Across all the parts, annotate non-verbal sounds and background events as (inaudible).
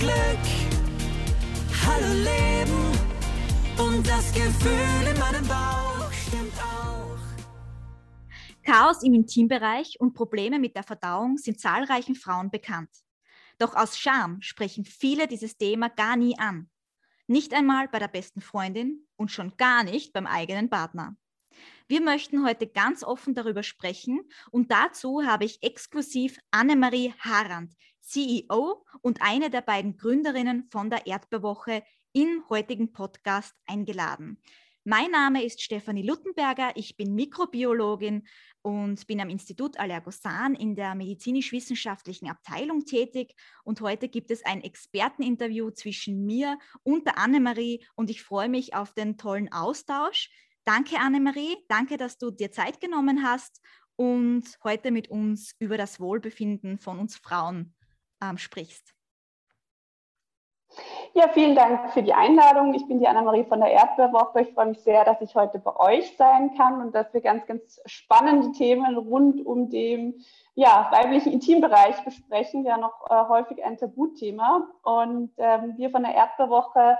Glück. Hallo Leben und das Gefühl in meinem Bauch stimmt auch. Chaos im Intimbereich und Probleme mit der Verdauung sind zahlreichen Frauen bekannt. Doch aus Scham sprechen viele dieses Thema gar nie an. Nicht einmal bei der besten Freundin und schon gar nicht beim eigenen Partner. Wir möchten heute ganz offen darüber sprechen und dazu habe ich exklusiv Annemarie Harand, CEO und eine der beiden Gründerinnen von der Erdbeerwoche im heutigen Podcast eingeladen. Mein Name ist Stefanie Luttenberger, ich bin Mikrobiologin und bin am Institut Allergosan in der medizinisch-wissenschaftlichen Abteilung tätig. Und heute gibt es ein Experteninterview zwischen mir und der Annemarie und ich freue mich auf den tollen Austausch. Danke, Annemarie. Danke, dass du dir Zeit genommen hast und heute mit uns über das Wohlbefinden von uns Frauen ähm, sprichst. Ja, vielen Dank für die Einladung. Ich bin die Annemarie von der Erdbeerwoche. Ich freue mich sehr, dass ich heute bei euch sein kann und dass wir ganz, ganz spannende Themen rund um den ja, weiblichen Intimbereich besprechen. Ja, noch äh, häufig ein Tabuthema. Und ähm, wir von der Erdbeerwoche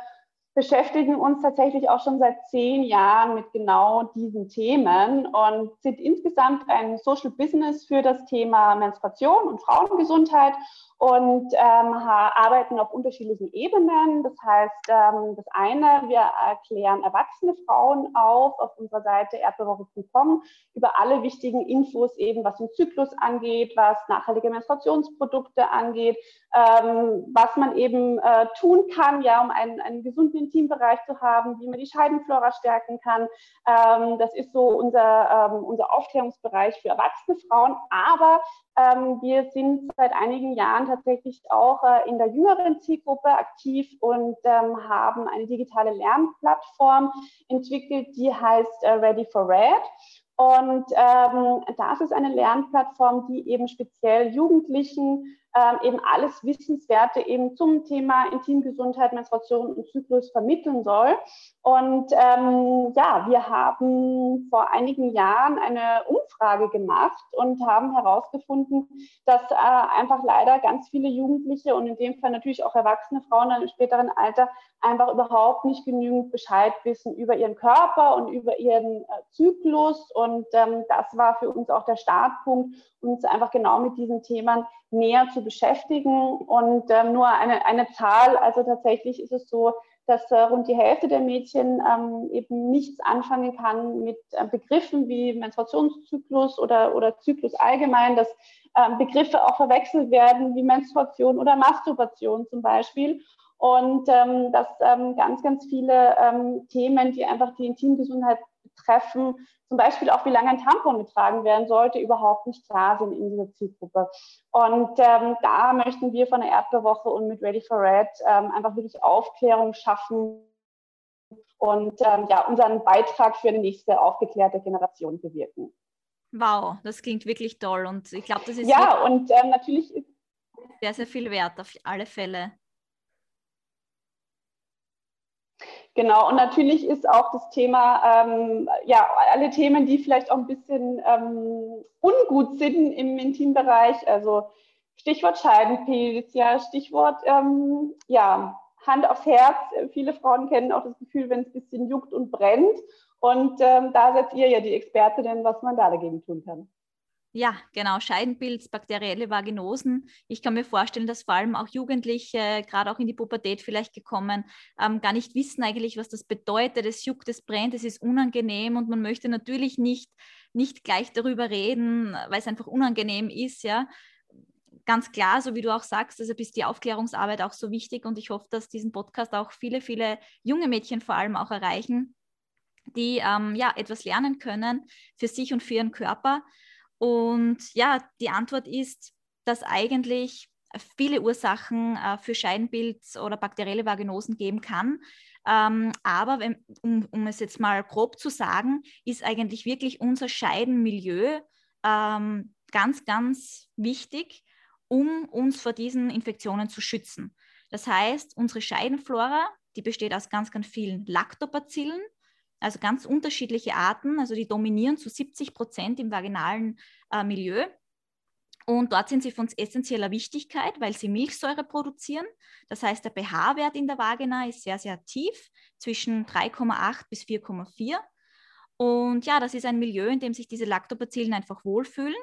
beschäftigen uns tatsächlich auch schon seit zehn Jahren mit genau diesen Themen und sind insgesamt ein Social Business für das Thema Menstruation und Frauengesundheit und ähm, arbeiten auf unterschiedlichen Ebenen. Das heißt, ähm, das eine, wir erklären erwachsene Frauen auf auf unserer Seite erdbewoche.com über alle wichtigen Infos eben, was den Zyklus angeht, was nachhaltige Menstruationsprodukte angeht, ähm, was man eben äh, tun kann, ja, um einen, einen gesunden Intimbereich zu haben, wie man die Scheidenflora stärken kann. Ähm, das ist so unser, ähm, unser Aufklärungsbereich für erwachsene Frauen. Aber ähm, wir sind seit einigen Jahren tatsächlich auch äh, in der jüngeren Zielgruppe aktiv und ähm, haben eine digitale Lernplattform entwickelt, die heißt äh, Ready for Red. Und ähm, das ist eine Lernplattform, die eben speziell Jugendlichen ähm, eben alles Wissenswerte eben zum Thema Intimgesundheit, Menstruation und Zyklus vermitteln soll. Und ähm, ja, wir haben vor einigen Jahren eine Umfrage gemacht und haben herausgefunden, dass äh, einfach leider ganz viele Jugendliche und in dem Fall natürlich auch erwachsene Frauen dann im späteren Alter einfach überhaupt nicht genügend Bescheid wissen über ihren Körper und über ihren äh, Zyklus. Und ähm, das war für uns auch der Startpunkt, uns einfach genau mit diesen Themen näher zu beschäftigen. Und ähm, nur eine, eine Zahl, also tatsächlich ist es so, dass äh, rund die Hälfte der Mädchen ähm, eben nichts anfangen kann mit äh, Begriffen wie Menstruationszyklus oder, oder Zyklus allgemein, dass ähm, Begriffe auch verwechselt werden wie Menstruation oder Masturbation zum Beispiel. Und ähm, dass ähm, ganz, ganz viele ähm, Themen, die einfach die Intimgesundheit betreffen, zum Beispiel auch, wie lange ein Tampon getragen werden sollte, überhaupt nicht klar sind in dieser Zielgruppe. Und ähm, da möchten wir von der Erdbeerwoche und mit Ready for Red ähm, einfach wirklich Aufklärung schaffen und ähm, ja, unseren Beitrag für die nächste aufgeklärte Generation bewirken. Wow, das klingt wirklich toll und ich glaube, das ist ja und ähm, natürlich ist sehr, sehr viel wert auf alle Fälle. Genau, und natürlich ist auch das Thema, ähm, ja, alle Themen, die vielleicht auch ein bisschen ähm, ungut sind im Intimbereich, also Stichwort Scheidenpilz, ja, Stichwort, ähm, ja, Hand aufs Herz. Viele Frauen kennen auch das Gefühl, wenn es ein bisschen juckt und brennt. Und ähm, da seid ihr ja die Expertinnen, was man da dagegen tun kann. Ja, genau, Scheidenpilz, bakterielle Vaginosen. Ich kann mir vorstellen, dass vor allem auch Jugendliche, gerade auch in die Pubertät vielleicht gekommen, ähm, gar nicht wissen eigentlich, was das bedeutet. Es juckt, es brennt, es ist unangenehm und man möchte natürlich nicht, nicht gleich darüber reden, weil es einfach unangenehm ist, ja. Ganz klar, so wie du auch sagst, also ist die Aufklärungsarbeit auch so wichtig und ich hoffe, dass diesen Podcast auch viele, viele junge Mädchen vor allem auch erreichen, die ähm, ja etwas lernen können für sich und für ihren Körper. Und ja, die Antwort ist, dass eigentlich viele Ursachen äh, für Scheidenbild oder bakterielle Vaginosen geben kann. Ähm, aber wenn, um, um, es jetzt mal grob zu sagen, ist eigentlich wirklich unser Scheidenmilieu ähm, ganz, ganz wichtig, um uns vor diesen Infektionen zu schützen. Das heißt, unsere Scheidenflora, die besteht aus ganz, ganz vielen Lactobacillen, also ganz unterschiedliche Arten, also die dominieren zu 70 Prozent im vaginalen äh, Milieu. Und dort sind sie von essentieller Wichtigkeit, weil sie Milchsäure produzieren. Das heißt, der pH-Wert in der Vagina ist sehr, sehr tief, zwischen 3,8 bis 4,4. Und ja, das ist ein Milieu, in dem sich diese Lactobacillen einfach wohlfühlen.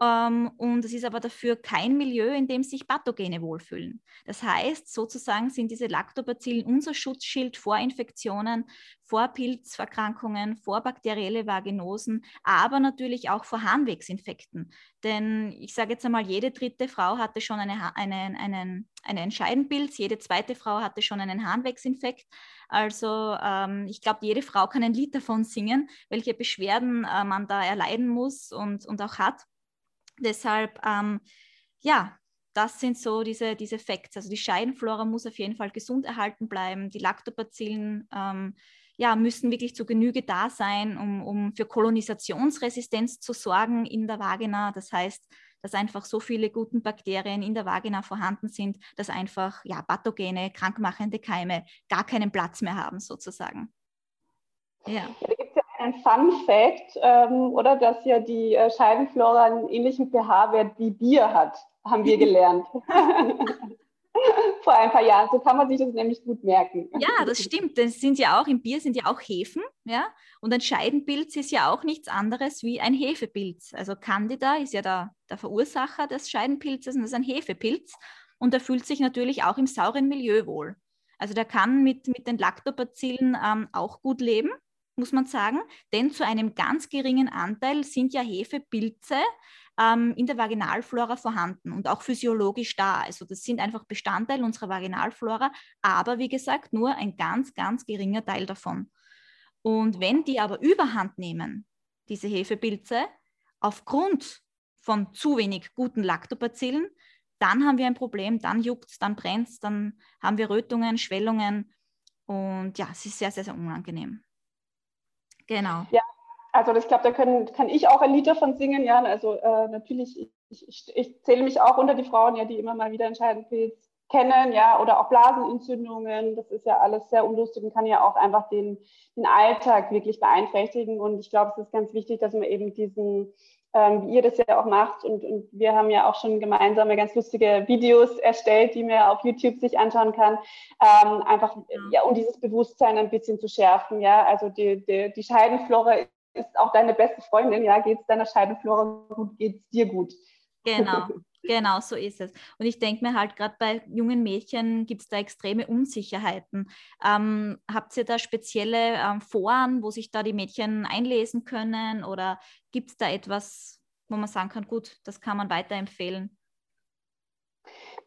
Ähm, und es ist aber dafür kein Milieu, in dem sich Pathogene wohlfühlen. Das heißt, sozusagen sind diese Lactobacillen unser Schutzschild vor Infektionen, vor Pilzerkrankungen, vor bakterielle Vaginosen, aber natürlich auch vor Harnwegsinfekten. Denn ich sage jetzt einmal, jede dritte Frau hatte schon eine, einen, einen, einen Scheidenpilz, jede zweite Frau hatte schon einen Harnwegsinfekt. Also ähm, ich glaube, jede Frau kann ein Lied davon singen, welche Beschwerden äh, man da erleiden muss und, und auch hat. Deshalb, ähm, ja, das sind so diese, diese Facts. Also die Scheidenflora muss auf jeden Fall gesund erhalten bleiben. Die Lactobacillen ähm, ja, müssen wirklich zu Genüge da sein, um, um für Kolonisationsresistenz zu sorgen in der Vagina. Das heißt, dass einfach so viele guten Bakterien in der Vagina vorhanden sind, dass einfach ja, pathogene, krankmachende Keime gar keinen Platz mehr haben, sozusagen. Ja. Ja einen Fun Fact, ähm, oder dass ja die äh, Scheidenflora einen ähnlichen pH-Wert wie Bier hat, haben wir gelernt. (laughs) Vor ein paar Jahren. So kann man sich das nämlich gut merken. Ja, das stimmt. Das sind ja auch, im Bier sind ja auch Hefen, ja. Und ein Scheidenpilz ist ja auch nichts anderes wie ein Hefepilz. Also Candida ist ja der, der Verursacher des Scheidenpilzes und das ist ein Hefepilz. Und er fühlt sich natürlich auch im sauren Milieu wohl. Also der kann mit, mit den Lactobacillen ähm, auch gut leben muss man sagen, denn zu einem ganz geringen Anteil sind ja Hefepilze ähm, in der Vaginalflora vorhanden und auch physiologisch da. Also das sind einfach Bestandteil unserer Vaginalflora, aber wie gesagt, nur ein ganz, ganz geringer Teil davon. Und wenn die aber überhand nehmen, diese Hefepilze, aufgrund von zu wenig guten Lactobacillen, dann haben wir ein Problem, dann juckt es, dann brennt es, dann haben wir Rötungen, Schwellungen und ja, es ist sehr, sehr, sehr unangenehm. Genau. Ja, also ich glaube, da können, kann ich auch ein Lied davon singen. Ja, also äh, natürlich, ich, ich, ich, zähle mich auch unter die Frauen, ja, die immer mal wieder Entscheidungspilz kennen, ja, oder auch Blasenentzündungen. Das ist ja alles sehr unlustig und kann ja auch einfach den, den Alltag wirklich beeinträchtigen. Und ich glaube, es ist ganz wichtig, dass man eben diesen ähm, wie ihr das ja auch macht. Und, und wir haben ja auch schon gemeinsame ganz lustige Videos erstellt, die man auf YouTube sich anschauen kann, ähm, einfach ja, um dieses Bewusstsein ein bisschen zu schärfen. Ja, also die, die, die Scheidenflora ist auch deine beste Freundin. Ja, geht es deiner Scheidenflora gut, geht es dir gut. Genau, (laughs) Genau, so ist es. Und ich denke mir halt, gerade bei jungen Mädchen gibt es da extreme Unsicherheiten. Ähm, habt ihr da spezielle ähm, Foren, wo sich da die Mädchen einlesen können? Oder gibt es da etwas, wo man sagen kann, gut, das kann man weiterempfehlen?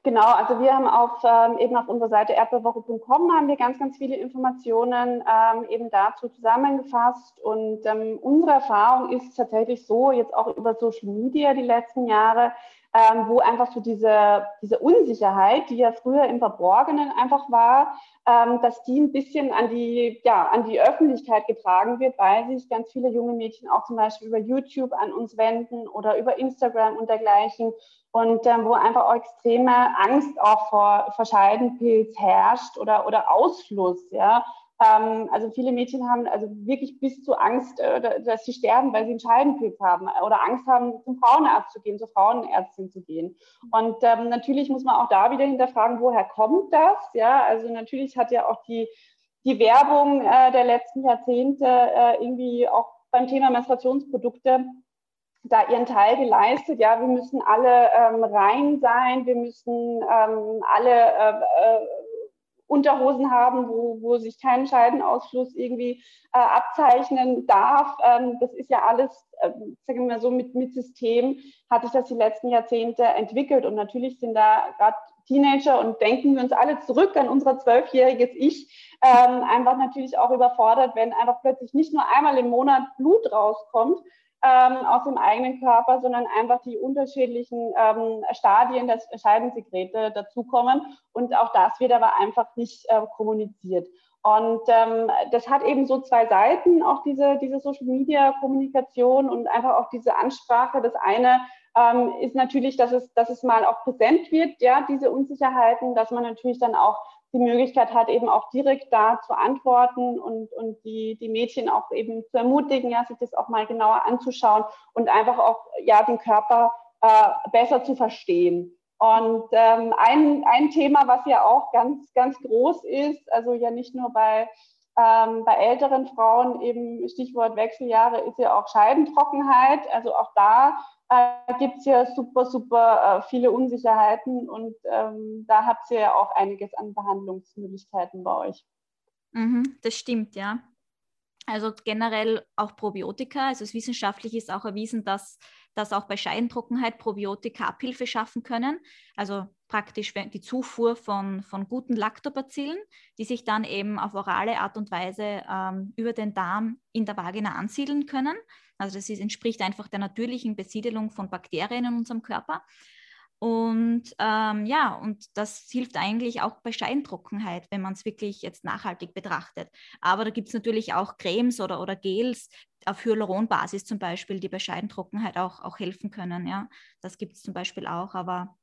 Genau, also wir haben auf, ähm, eben auf unserer Seite erdbeerwoche.com haben wir ganz, ganz viele Informationen ähm, eben dazu zusammengefasst. Und ähm, unsere Erfahrung ist tatsächlich so, jetzt auch über Social Media die letzten Jahre, ähm, wo einfach so diese, diese Unsicherheit, die ja früher im Verborgenen einfach war, ähm, dass die ein bisschen an die, ja, an die Öffentlichkeit getragen wird, weil sich ganz viele junge Mädchen auch zum Beispiel über YouTube an uns wenden oder über Instagram und dergleichen und ähm, wo einfach auch extreme Angst auch vor Verscheidenpilz herrscht oder, oder Ausfluss, ja. Ähm, also viele Mädchen haben also wirklich bis zu Angst, äh, dass sie sterben, weil sie einen Scheidenpilz haben oder Angst haben, zum Frauenarzt zu gehen, zur Frauenärztin zu gehen. Und ähm, natürlich muss man auch da wieder hinterfragen, woher kommt das? Ja, also natürlich hat ja auch die, die Werbung äh, der letzten Jahrzehnte äh, irgendwie auch beim Thema Menstruationsprodukte da ihren Teil geleistet. Ja, wir müssen alle ähm, rein sein, wir müssen ähm, alle äh, äh, Unterhosen haben, wo, wo sich kein Scheidenausfluss irgendwie äh, abzeichnen darf. Ähm, das ist ja alles, äh, sagen wir mal so, mit, mit System hat sich das die letzten Jahrzehnte entwickelt. Und natürlich sind da gerade Teenager und denken wir uns alle zurück an unser zwölfjähriges Ich, ähm, einfach natürlich auch überfordert, wenn einfach plötzlich nicht nur einmal im Monat Blut rauskommt, ähm, aus dem eigenen Körper, sondern einfach die unterschiedlichen ähm, Stadien der Scheidensekrete dazukommen. Und auch das wird aber einfach nicht äh, kommuniziert. Und ähm, das hat eben so zwei Seiten, auch diese, diese Social-Media-Kommunikation und einfach auch diese Ansprache. Das eine ähm, ist natürlich, dass es, dass es mal auch präsent wird, ja, diese Unsicherheiten, dass man natürlich dann auch die Möglichkeit hat, eben auch direkt da zu antworten und, und die, die Mädchen auch eben zu ermutigen, ja, sich das auch mal genauer anzuschauen und einfach auch ja, den Körper äh, besser zu verstehen. Und ähm, ein, ein Thema, was ja auch ganz, ganz groß ist, also ja nicht nur bei, ähm, bei älteren Frauen, eben Stichwort Wechseljahre, ist ja auch Scheidentrockenheit. Also auch da äh, gibt es ja super, super äh, viele Unsicherheiten und ähm, da habt ihr ja auch einiges an Behandlungsmöglichkeiten bei euch. Mhm, das stimmt, ja. Also generell auch Probiotika. Also es wissenschaftlich ist auch erwiesen, dass, dass auch bei Scheidentrockenheit Probiotika Abhilfe schaffen können. Also praktisch die Zufuhr von, von guten Lactobacillen, die sich dann eben auf orale Art und Weise ähm, über den Darm in der Vagina ansiedeln können. Also das ist, entspricht einfach der natürlichen Besiedelung von Bakterien in unserem Körper. Und ähm, ja, und das hilft eigentlich auch bei Scheintrockenheit, wenn man es wirklich jetzt nachhaltig betrachtet. Aber da gibt es natürlich auch Cremes oder, oder Gels auf Hyaluronbasis zum Beispiel, die bei Scheidentrockenheit auch, auch helfen können. Ja, das gibt es zum Beispiel auch. Aber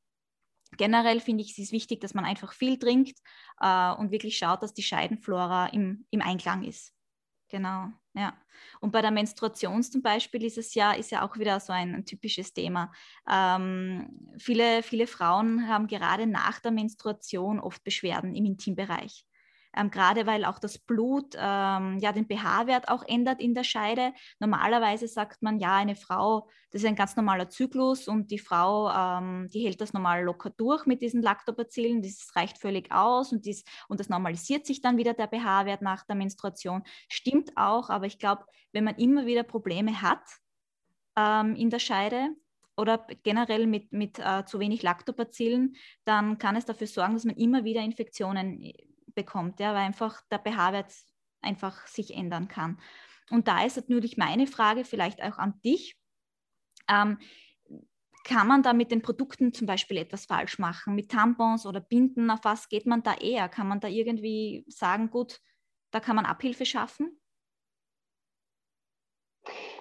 generell finde ich, es ist wichtig, dass man einfach viel trinkt äh, und wirklich schaut, dass die Scheidenflora im, im Einklang ist. Genau, ja. Und bei der Menstruation zum Beispiel ist es ja, ist ja auch wieder so ein, ein typisches Thema. Ähm, viele, viele Frauen haben gerade nach der Menstruation oft Beschwerden im Intimbereich ähm, gerade weil auch das Blut ähm, ja den pH-Wert auch ändert in der Scheide. Normalerweise sagt man ja, eine Frau, das ist ein ganz normaler Zyklus und die Frau, ähm, die hält das normal locker durch mit diesen Lactobacillen, das reicht völlig aus und, dies, und das normalisiert sich dann wieder der pH-Wert nach der Menstruation. Stimmt auch, aber ich glaube, wenn man immer wieder Probleme hat ähm, in der Scheide, oder generell mit, mit äh, zu wenig Lactobacillen, dann kann es dafür sorgen, dass man immer wieder Infektionen bekommt, ja, weil einfach der pH-Wert einfach sich ändern kann. Und da ist natürlich meine Frage vielleicht auch an dich. Ähm, kann man da mit den Produkten zum Beispiel etwas falsch machen? Mit Tampons oder Binden, auf was geht man da eher? Kann man da irgendwie sagen, gut, da kann man Abhilfe schaffen?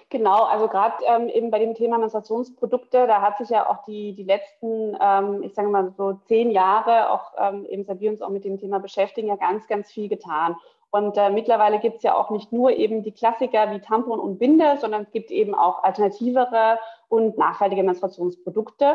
Genau, also gerade ähm, eben bei dem Thema Menstruationsprodukte, da hat sich ja auch die, die letzten, ähm, ich sage mal so zehn Jahre, auch ähm, eben seit wir uns auch mit dem Thema beschäftigen, ja ganz, ganz viel getan. Und äh, mittlerweile gibt es ja auch nicht nur eben die Klassiker wie Tampon und Binde, sondern es gibt eben auch alternativere und nachhaltige Menstruationsprodukte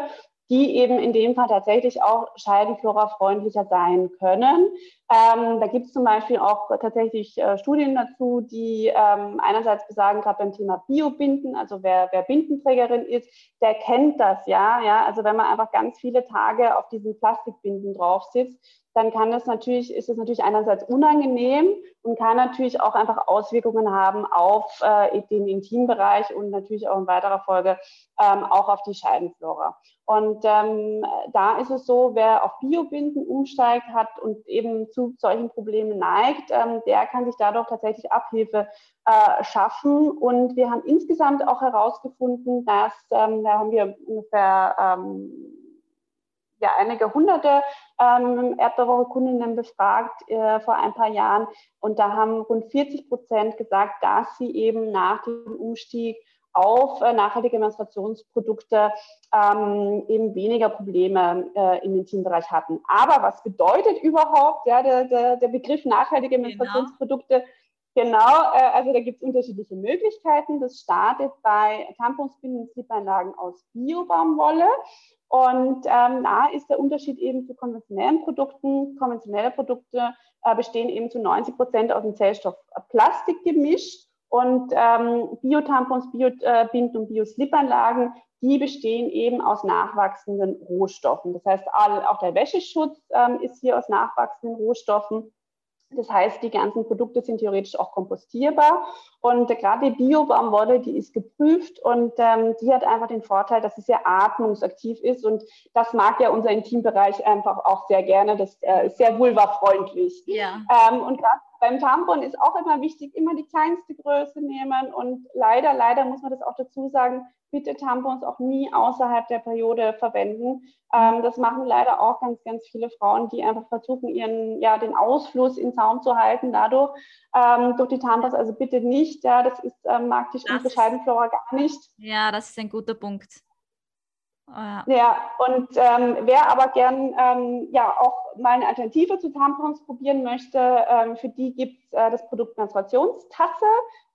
die eben in dem Fall tatsächlich auch scheidenflora-freundlicher sein können. Ähm, da gibt es zum Beispiel auch tatsächlich äh, Studien dazu, die ähm, einerseits besagen, gerade beim Thema Biobinden, also wer, wer Bindenträgerin ist, der kennt das ja, ja. Also wenn man einfach ganz viele Tage auf diesen Plastikbinden drauf sitzt, dann kann das natürlich, ist es natürlich einerseits unangenehm und kann natürlich auch einfach Auswirkungen haben auf äh, den Intimbereich und natürlich auch in weiterer Folge ähm, auch auf die Scheidenflora. Und ähm, da ist es so, wer auf Biobinden umsteigt hat und eben zu solchen Problemen neigt, ähm, der kann sich dadurch tatsächlich Abhilfe äh, schaffen. Und wir haben insgesamt auch herausgefunden, dass, ähm, da haben wir ungefähr ähm, ja, einige hunderte ähm, Erdbeerwoche-Kundinnen befragt äh, vor ein paar Jahren und da haben rund 40 Prozent gesagt, dass sie eben nach dem Umstieg auf äh, nachhaltige Menstruationsprodukte ähm, eben weniger Probleme äh, im Intimbereich hatten. Aber was bedeutet überhaupt ja, der, der, der Begriff nachhaltige genau. Menstruationsprodukte? Genau, äh, also da gibt es unterschiedliche Möglichkeiten. Das startet bei Tampons, Binden, Slip-Einlagen aus Biobaumwolle. Und ähm, da ist der Unterschied eben zu konventionellen Produkten. Konventionelle Produkte äh, bestehen eben zu 90 Prozent aus dem Zellstoff Plastik gemischt. Und ähm, Biotampons, Biobind- und Bioslip-Anlagen, die bestehen eben aus nachwachsenden Rohstoffen. Das heißt, auch der Wäscheschutz ähm, ist hier aus nachwachsenden Rohstoffen. Das heißt, die ganzen Produkte sind theoretisch auch kompostierbar. Und gerade die Bio-Baumwolle, die ist geprüft und ähm, die hat einfach den Vorteil, dass sie sehr atmungsaktiv ist. Und das mag ja unser Intimbereich einfach auch sehr gerne. Das äh, ist sehr vulvafreundlich. Ja. Ähm, und gerade beim Tampon ist auch immer wichtig, immer die kleinste Größe nehmen. Und leider, leider muss man das auch dazu sagen, bitte Tampons auch nie außerhalb der Periode verwenden. Ähm, das machen leider auch ganz, ganz viele Frauen, die einfach versuchen, ihren, ja, den Ausfluss in Zaum zu halten dadurch, ähm, durch die Tampons. Also bitte nicht, ja, das ist, ähm, mag die unsere Scheidenflora gar nicht. Ja, das ist ein guter Punkt. Ja, ja und ähm, wer aber gern ähm, ja auch mal eine Alternative zu Tampons probieren möchte, ähm, für die gibt es äh, das Produkt Menstruationstasse.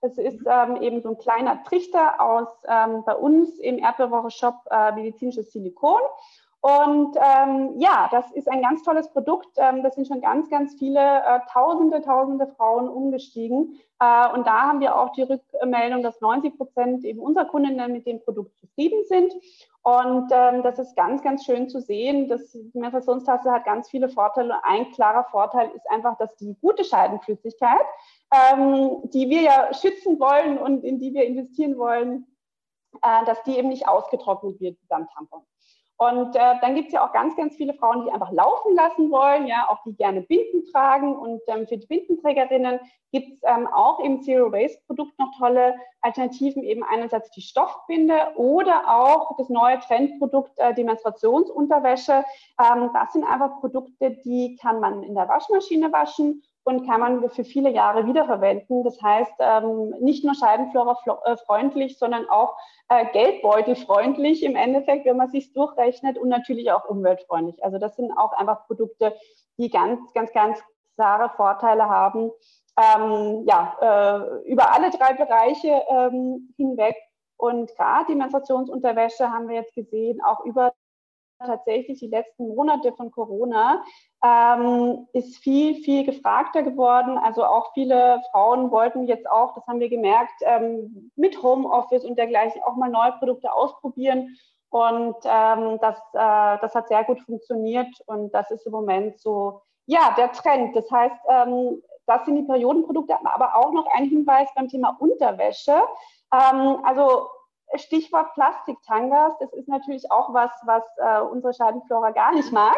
Das ist ähm, eben so ein kleiner Trichter aus ähm, bei uns im Erdbeerwoche-Shop äh, medizinisches Silikon. Und ähm, ja, das ist ein ganz tolles Produkt. Ähm, das sind schon ganz, ganz viele, äh, tausende, tausende Frauen umgestiegen. Äh, und da haben wir auch die Rückmeldung, dass 90 Prozent eben unserer Kundinnen mit dem Produkt zufrieden sind. Und ähm, das ist ganz, ganz schön zu sehen. Das, die Menstruationstasse hat ganz viele Vorteile. Ein klarer Vorteil ist einfach, dass die gute Scheidenflüssigkeit, ähm, die wir ja schützen wollen und in die wir investieren wollen, äh, dass die eben nicht ausgetrocknet wird beim Tampon. Und äh, dann gibt es ja auch ganz, ganz viele Frauen, die einfach laufen lassen wollen, ja, auch die gerne Binden tragen. Und ähm, für die Bindenträgerinnen gibt es ähm, auch im Zero Waste Produkt noch tolle Alternativen, eben einerseits die Stoffbinde oder auch das neue Trendprodukt, äh, die Menstruationsunterwäsche. Ähm, das sind einfach Produkte, die kann man in der Waschmaschine waschen und kann man für viele Jahre wiederverwenden. Das heißt, ähm, nicht nur Scheibenflora äh, sondern auch äh, geldbeutelfreundlich im Endeffekt, wenn man sich durchrechnet und natürlich auch umweltfreundlich. Also das sind auch einfach Produkte, die ganz, ganz, ganz klare Vorteile haben. Ähm, ja, äh, über alle drei Bereiche ähm, hinweg. Und gerade die Menstruationsunterwäsche haben wir jetzt gesehen, auch über tatsächlich die letzten Monate von Corona ähm, ist viel, viel gefragter geworden. Also auch viele Frauen wollten jetzt auch, das haben wir gemerkt, ähm, mit Homeoffice und dergleichen auch mal neue Produkte ausprobieren. Und ähm, das, äh, das hat sehr gut funktioniert und das ist im Moment so, ja, der Trend. Das heißt, ähm, das sind die Periodenprodukte, aber auch noch ein Hinweis beim Thema Unterwäsche. Ähm, also Stichwort Plastiktangas, das ist natürlich auch was, was äh, unsere Scheidenflora gar nicht mag,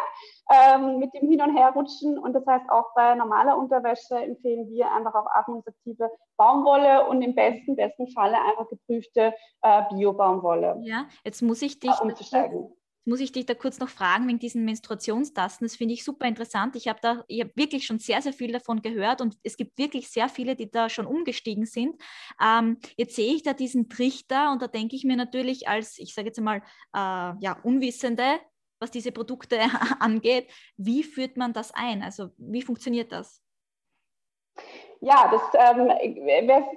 ähm, mit dem Hin- und Herrutschen. Und das heißt, auch bei normaler Unterwäsche empfehlen wir einfach auf atmungsaktive Baumwolle und im besten, besten Falle einfach geprüfte äh, Bio-Baumwolle. Ja, jetzt muss ich dich umzusteigen muss ich dich da kurz noch fragen wegen diesen Menstruationstasten. Das finde ich super interessant. Ich habe da, ich habe wirklich schon sehr, sehr viel davon gehört und es gibt wirklich sehr viele, die da schon umgestiegen sind. Ähm, jetzt sehe ich da diesen Trichter und da denke ich mir natürlich als, ich sage jetzt mal, äh, ja, Unwissende, was diese Produkte (laughs) angeht, wie führt man das ein? Also wie funktioniert das? Ja, das ähm, wer,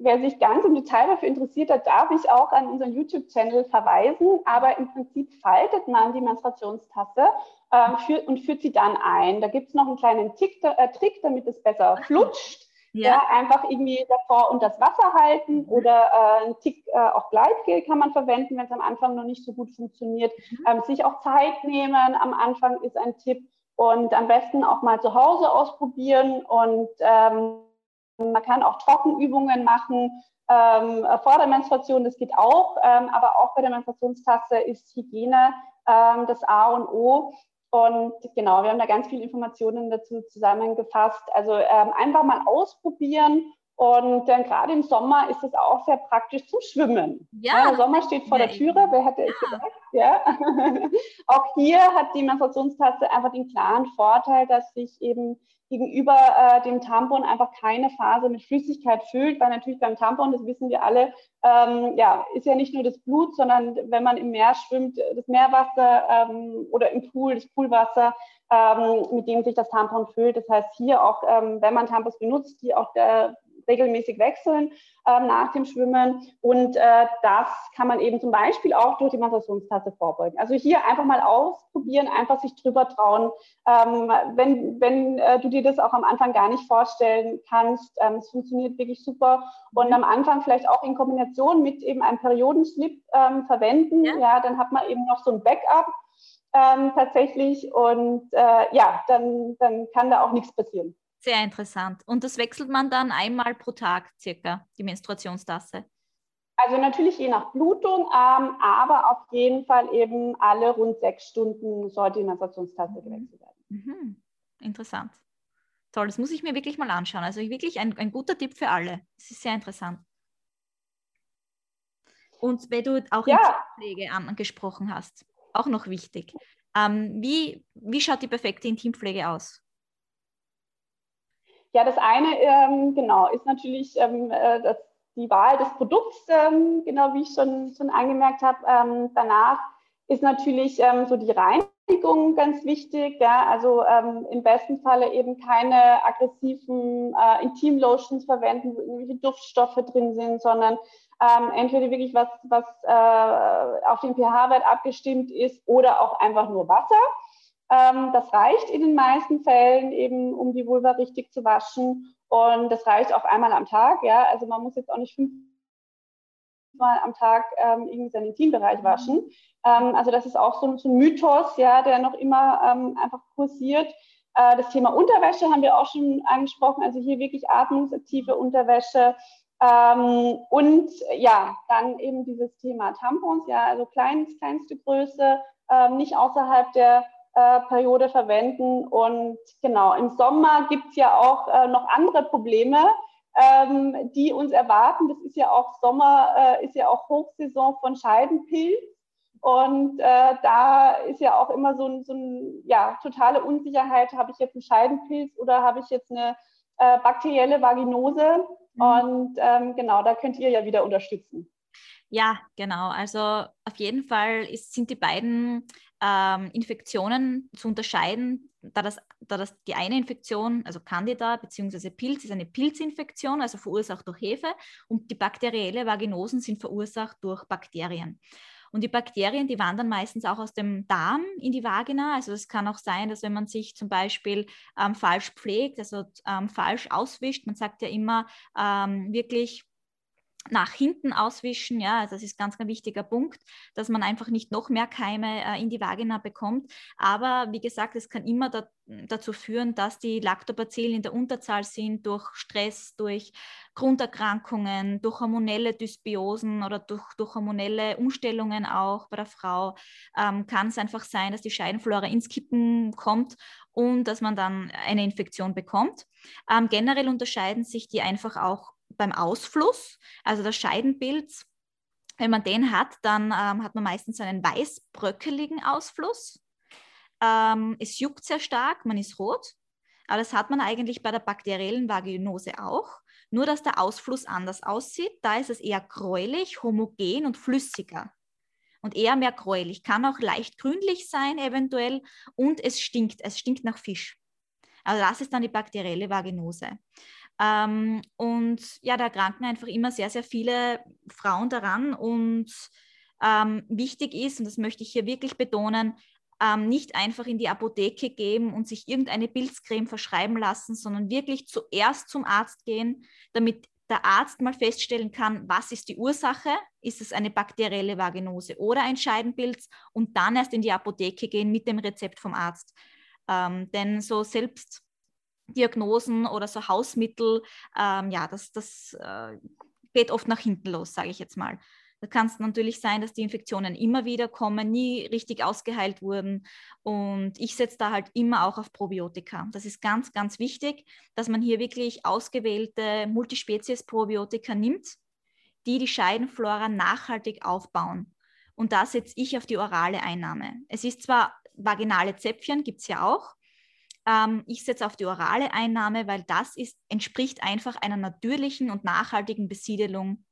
wer sich ganz im Detail dafür interessiert, da darf ich auch an unseren YouTube-Channel verweisen. Aber im Prinzip faltet man die Menstruationstasse äh, für, und führt sie dann ein. Da gibt es noch einen kleinen Tick, äh, Trick, damit es besser flutscht. Ja. ja. einfach irgendwie davor und das Wasser halten mhm. oder äh, ein Tick äh, auch Gleitgel kann man verwenden, wenn es am Anfang noch nicht so gut funktioniert. Mhm. Ähm, sich auch Zeit nehmen am Anfang ist ein Tipp und am besten auch mal zu Hause ausprobieren und ähm, man kann auch Trockenübungen machen ähm, vor der Menstruation, das geht auch, ähm, aber auch bei der Menstruationstasse ist Hygiene ähm, das A und O. Und genau, wir haben da ganz viele Informationen dazu zusammengefasst. Also ähm, einfach mal ausprobieren. Und äh, gerade im Sommer ist es auch sehr praktisch zum Schwimmen. Ja, ja der Sommer steht vor der Türe, wer hätte es gedacht? Ja. (laughs) auch hier hat die Menstruationstasse einfach den klaren Vorteil, dass sich eben gegenüber äh, dem Tampon einfach keine Phase mit Flüssigkeit füllt, weil natürlich beim Tampon, das wissen wir alle, ähm, ja, ist ja nicht nur das Blut, sondern wenn man im Meer schwimmt, das Meerwasser ähm, oder im Pool, das Poolwasser, ähm, mit dem sich das Tampon füllt. Das heißt, hier auch, ähm, wenn man Tampons benutzt, die auch der regelmäßig wechseln ähm, nach dem Schwimmen. Und äh, das kann man eben zum Beispiel auch durch die Menstruationstasse vorbeugen. Also hier einfach mal ausprobieren, einfach sich drüber trauen. Ähm, wenn wenn äh, du dir das auch am Anfang gar nicht vorstellen kannst, ähm, es funktioniert wirklich super. Und mhm. am Anfang vielleicht auch in Kombination mit eben einem Periodenslip ähm, verwenden. Ja. ja, dann hat man eben noch so ein Backup. Ähm, tatsächlich und äh, ja, dann, dann kann da auch nichts passieren. Sehr interessant. Und das wechselt man dann einmal pro Tag circa, die Menstruationstasse? Also natürlich je nach Blutung, ähm, aber auf jeden Fall eben alle rund sechs Stunden sollte die Menstruationstasse gewechselt werden. Mhm. Interessant. Toll, das muss ich mir wirklich mal anschauen. Also wirklich ein, ein guter Tipp für alle. Es ist sehr interessant. Und wenn du auch ja. Intimpflege angesprochen hast, auch noch wichtig. Ähm, wie, wie schaut die perfekte Intimpflege aus? Ja, das eine, ähm, genau, ist natürlich ähm, äh, das, die Wahl des Produkts, ähm, genau wie ich schon, schon angemerkt habe. Ähm, danach ist natürlich ähm, so die Reinigung ganz wichtig. Ja? Also ähm, im besten Falle eben keine aggressiven äh, Intimlotions verwenden, wo irgendwelche Duftstoffe drin sind, sondern entweder wirklich was, was äh, auf den pH-Wert abgestimmt ist oder auch einfach nur Wasser. Ähm, das reicht in den meisten Fällen eben, um die Vulva richtig zu waschen. Und das reicht auch einmal am Tag. Ja? Also man muss jetzt auch nicht fünfmal am Tag ähm, irgendwie seinen Intimbereich waschen. Ähm, also das ist auch so, so, ein Mythos, ja, der noch immer ähm, einfach kursiert. Äh, das Thema Unterwäsche haben wir auch schon angesprochen. Also hier wirklich atmungsaktive Unterwäsche. Ähm, und ja, dann eben dieses Thema Tampons, ja, also kleins, kleinste Größe, ähm, nicht außerhalb der äh, Periode verwenden. Und genau, im Sommer gibt es ja auch äh, noch andere Probleme, ähm, die uns erwarten. Das ist ja auch Sommer, äh, ist ja auch Hochsaison von Scheidenpilz. Und äh, da ist ja auch immer so ein, so ein, ja, totale Unsicherheit, habe ich jetzt einen Scheidenpilz oder habe ich jetzt eine äh, bakterielle Vaginose? Mhm. Und ähm, genau, da könnt ihr ja wieder unterstützen. Ja, genau. Also auf jeden Fall ist, sind die beiden ähm, Infektionen zu unterscheiden, da das, da das die eine Infektion, also Candida bzw. Pilz, ist eine Pilzinfektion, also verursacht durch Hefe, und die bakterielle Vaginosen sind verursacht durch Bakterien. Und die Bakterien, die wandern meistens auch aus dem Darm in die Vagina. Also es kann auch sein, dass wenn man sich zum Beispiel ähm, falsch pflegt, also ähm, falsch auswischt, man sagt ja immer ähm, wirklich nach hinten auswischen, ja, also das ist ganz, ganz wichtiger Punkt, dass man einfach nicht noch mehr Keime äh, in die Vagina bekommt. Aber wie gesagt, es kann immer da, dazu führen, dass die Lactobacillen in der Unterzahl sind durch Stress, durch Grunderkrankungen, durch hormonelle Dysbiosen oder durch, durch hormonelle Umstellungen auch bei der Frau. Ähm, kann es einfach sein, dass die Scheidenflora ins Kippen kommt und dass man dann eine Infektion bekommt. Ähm, generell unterscheiden sich die einfach auch beim Ausfluss, also der Scheidenpilz, wenn man den hat, dann ähm, hat man meistens einen weiß-bröckeligen Ausfluss. Ähm, es juckt sehr stark, man ist rot, aber das hat man eigentlich bei der bakteriellen Vaginose auch. Nur, dass der Ausfluss anders aussieht. Da ist es eher gräulich, homogen und flüssiger. Und eher mehr gräulich. Kann auch leicht grünlich sein, eventuell. Und es stinkt. Es stinkt nach Fisch. Also, das ist dann die bakterielle Vaginose. Ähm, und ja, da erkranken einfach immer sehr, sehr viele Frauen daran. Und ähm, wichtig ist, und das möchte ich hier wirklich betonen, ähm, nicht einfach in die Apotheke gehen und sich irgendeine Pilzcreme verschreiben lassen, sondern wirklich zuerst zum Arzt gehen, damit der Arzt mal feststellen kann, was ist die Ursache, ist es eine bakterielle Vaginose oder ein Scheidenpilz und dann erst in die Apotheke gehen mit dem Rezept vom Arzt. Ähm, denn so selbst Diagnosen oder so Hausmittel, ähm, ja, das, das äh, geht oft nach hinten los, sage ich jetzt mal. Da kann es natürlich sein, dass die Infektionen immer wieder kommen, nie richtig ausgeheilt wurden. Und ich setze da halt immer auch auf Probiotika. Das ist ganz, ganz wichtig, dass man hier wirklich ausgewählte Multispezies-Probiotika nimmt, die die Scheidenflora nachhaltig aufbauen. Und da setze ich auf die orale Einnahme. Es ist zwar vaginale Zäpfchen, gibt es ja auch, ähm, ich setze auf die orale Einnahme, weil das ist, entspricht einfach einer natürlichen und nachhaltigen Besiedelung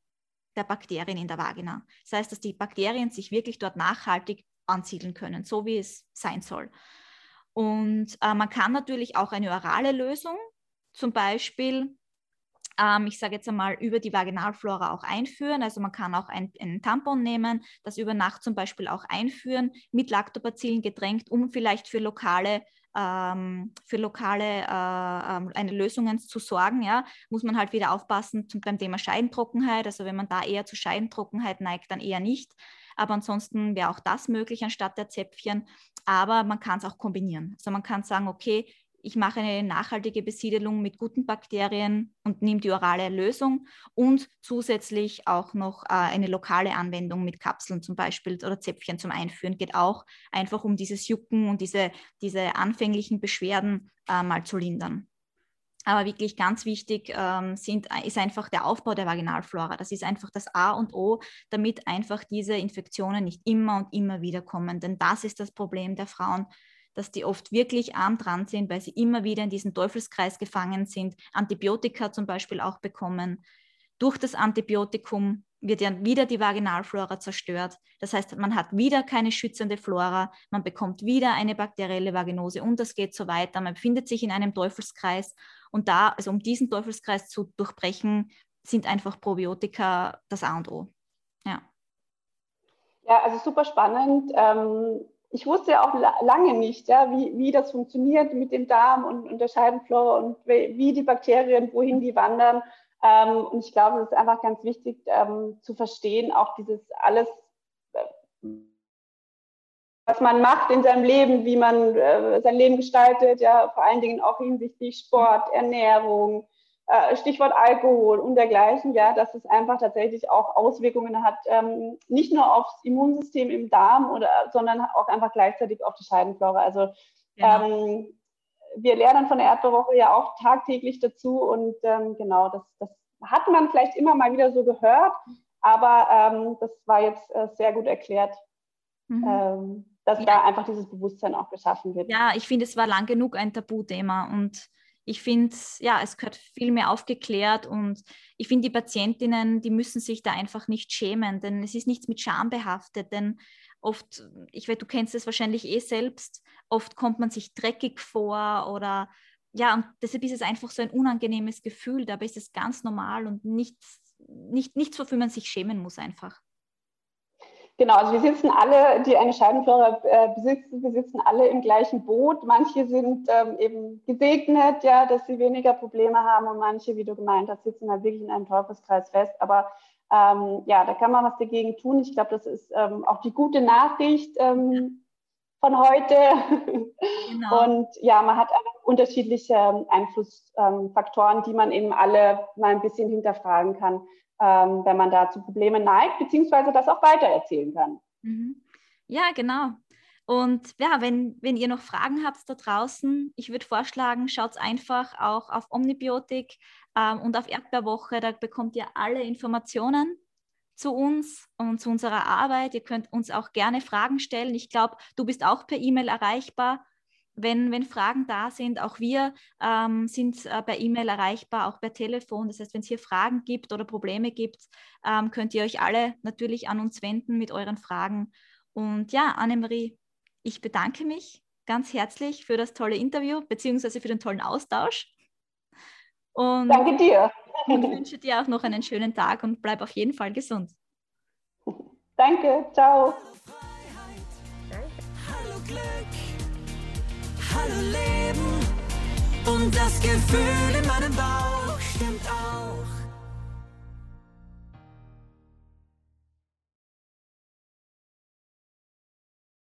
der Bakterien in der Vagina. Das heißt, dass die Bakterien sich wirklich dort nachhaltig ansiedeln können, so wie es sein soll. Und äh, man kann natürlich auch eine orale Lösung, zum Beispiel, ähm, ich sage jetzt einmal, über die Vaginalflora auch einführen. Also man kann auch ein, einen Tampon nehmen, das über Nacht zum Beispiel auch einführen, mit Lactobacillen gedrängt, um vielleicht für lokale ähm, für lokale äh, ähm, eine Lösungen zu sorgen, ja, muss man halt wieder aufpassen zum, beim Thema Scheidentrockenheit. Also wenn man da eher zu Scheidentrockenheit neigt, dann eher nicht. Aber ansonsten wäre auch das möglich anstatt der Zäpfchen. Aber man kann es auch kombinieren. Also man kann sagen, okay, ich mache eine nachhaltige Besiedelung mit guten Bakterien und nehme die orale Lösung und zusätzlich auch noch äh, eine lokale Anwendung mit Kapseln zum Beispiel oder Zäpfchen zum Einführen. Geht auch einfach, um dieses Jucken und diese, diese anfänglichen Beschwerden äh, mal zu lindern. Aber wirklich ganz wichtig ähm, sind, ist einfach der Aufbau der Vaginalflora. Das ist einfach das A und O, damit einfach diese Infektionen nicht immer und immer wieder kommen. Denn das ist das Problem der Frauen, dass die oft wirklich arm dran sind, weil sie immer wieder in diesen Teufelskreis gefangen sind, Antibiotika zum Beispiel auch bekommen. Durch das Antibiotikum wird ja wieder die Vaginalflora zerstört. Das heißt, man hat wieder keine schützende Flora, man bekommt wieder eine bakterielle Vaginose und das geht so weiter. Man befindet sich in einem Teufelskreis und da, also um diesen Teufelskreis zu durchbrechen, sind einfach Probiotika das A und O. Ja. Ja, also super spannend. Ähm, ich wusste ja auch lange nicht, ja, wie, wie das funktioniert mit dem Darm und, und der Scheidenflora und wie die Bakterien, wohin die wandern. Ähm, und ich glaube, es ist einfach ganz wichtig ähm, zu verstehen, auch dieses alles, äh, was man macht in seinem Leben, wie man äh, sein Leben gestaltet, ja, vor allen Dingen auch hinsichtlich Sport, Ernährung, äh, Stichwort Alkohol und dergleichen, ja, dass es einfach tatsächlich auch Auswirkungen hat, ähm, nicht nur aufs Immunsystem im Darm, oder, sondern auch einfach gleichzeitig auf die Scheidenflora. Also genau. ähm, wir lernen von der Erdbeerwoche ja auch tagtäglich dazu und ähm, genau, das, das hat man vielleicht immer mal wieder so gehört, aber ähm, das war jetzt äh, sehr gut erklärt. Mhm. Ähm, dass ja. da einfach dieses Bewusstsein auch geschaffen wird. Ja, ich finde, es war lang genug ein Tabuthema und ich finde, ja, es gehört viel mehr aufgeklärt und ich finde, die Patientinnen, die müssen sich da einfach nicht schämen, denn es ist nichts mit Scham behaftet, denn oft, ich weiß, du kennst es wahrscheinlich eh selbst, oft kommt man sich dreckig vor oder ja, und deshalb ist es einfach so ein unangenehmes Gefühl, dabei ist es ganz normal und nichts, nicht, nichts, wofür man sich schämen muss einfach. Genau, also wir sitzen alle, die eine Scheibenflora äh, besitzen, wir sitzen alle im gleichen Boot. Manche sind ähm, eben gesegnet, ja, dass sie weniger Probleme haben und manche, wie du gemeint hast, sitzen halt wirklich in einem Teufelskreis fest. Aber ähm, ja, da kann man was dagegen tun. Ich glaube, das ist ähm, auch die gute Nachricht ähm, von heute. Genau. (laughs) Und ja, man hat unterschiedliche ähm, Einflussfaktoren, die man eben alle mal ein bisschen hinterfragen kann ähm, wenn man da zu Problemen neigt, beziehungsweise das auch weitererzählen kann. Mhm. Ja, genau. Und ja, wenn, wenn ihr noch Fragen habt da draußen, ich würde vorschlagen, schaut einfach auch auf Omnibiotik ähm, und auf Erdbeerwoche, da bekommt ihr alle Informationen zu uns und zu unserer Arbeit. Ihr könnt uns auch gerne Fragen stellen. Ich glaube, du bist auch per E-Mail erreichbar wenn, wenn Fragen da sind, auch wir ähm, sind äh, per E-Mail erreichbar, auch per Telefon. Das heißt, wenn es hier Fragen gibt oder Probleme gibt, ähm, könnt ihr euch alle natürlich an uns wenden mit euren Fragen. Und ja, Annemarie, ich bedanke mich ganz herzlich für das tolle Interview beziehungsweise für den tollen Austausch. Und Danke dir. Ich wünsche dir auch noch einen schönen Tag und bleib auf jeden Fall gesund. (laughs) Danke, ciao. Hallo Leben und das Gefühl in meinem Bauch.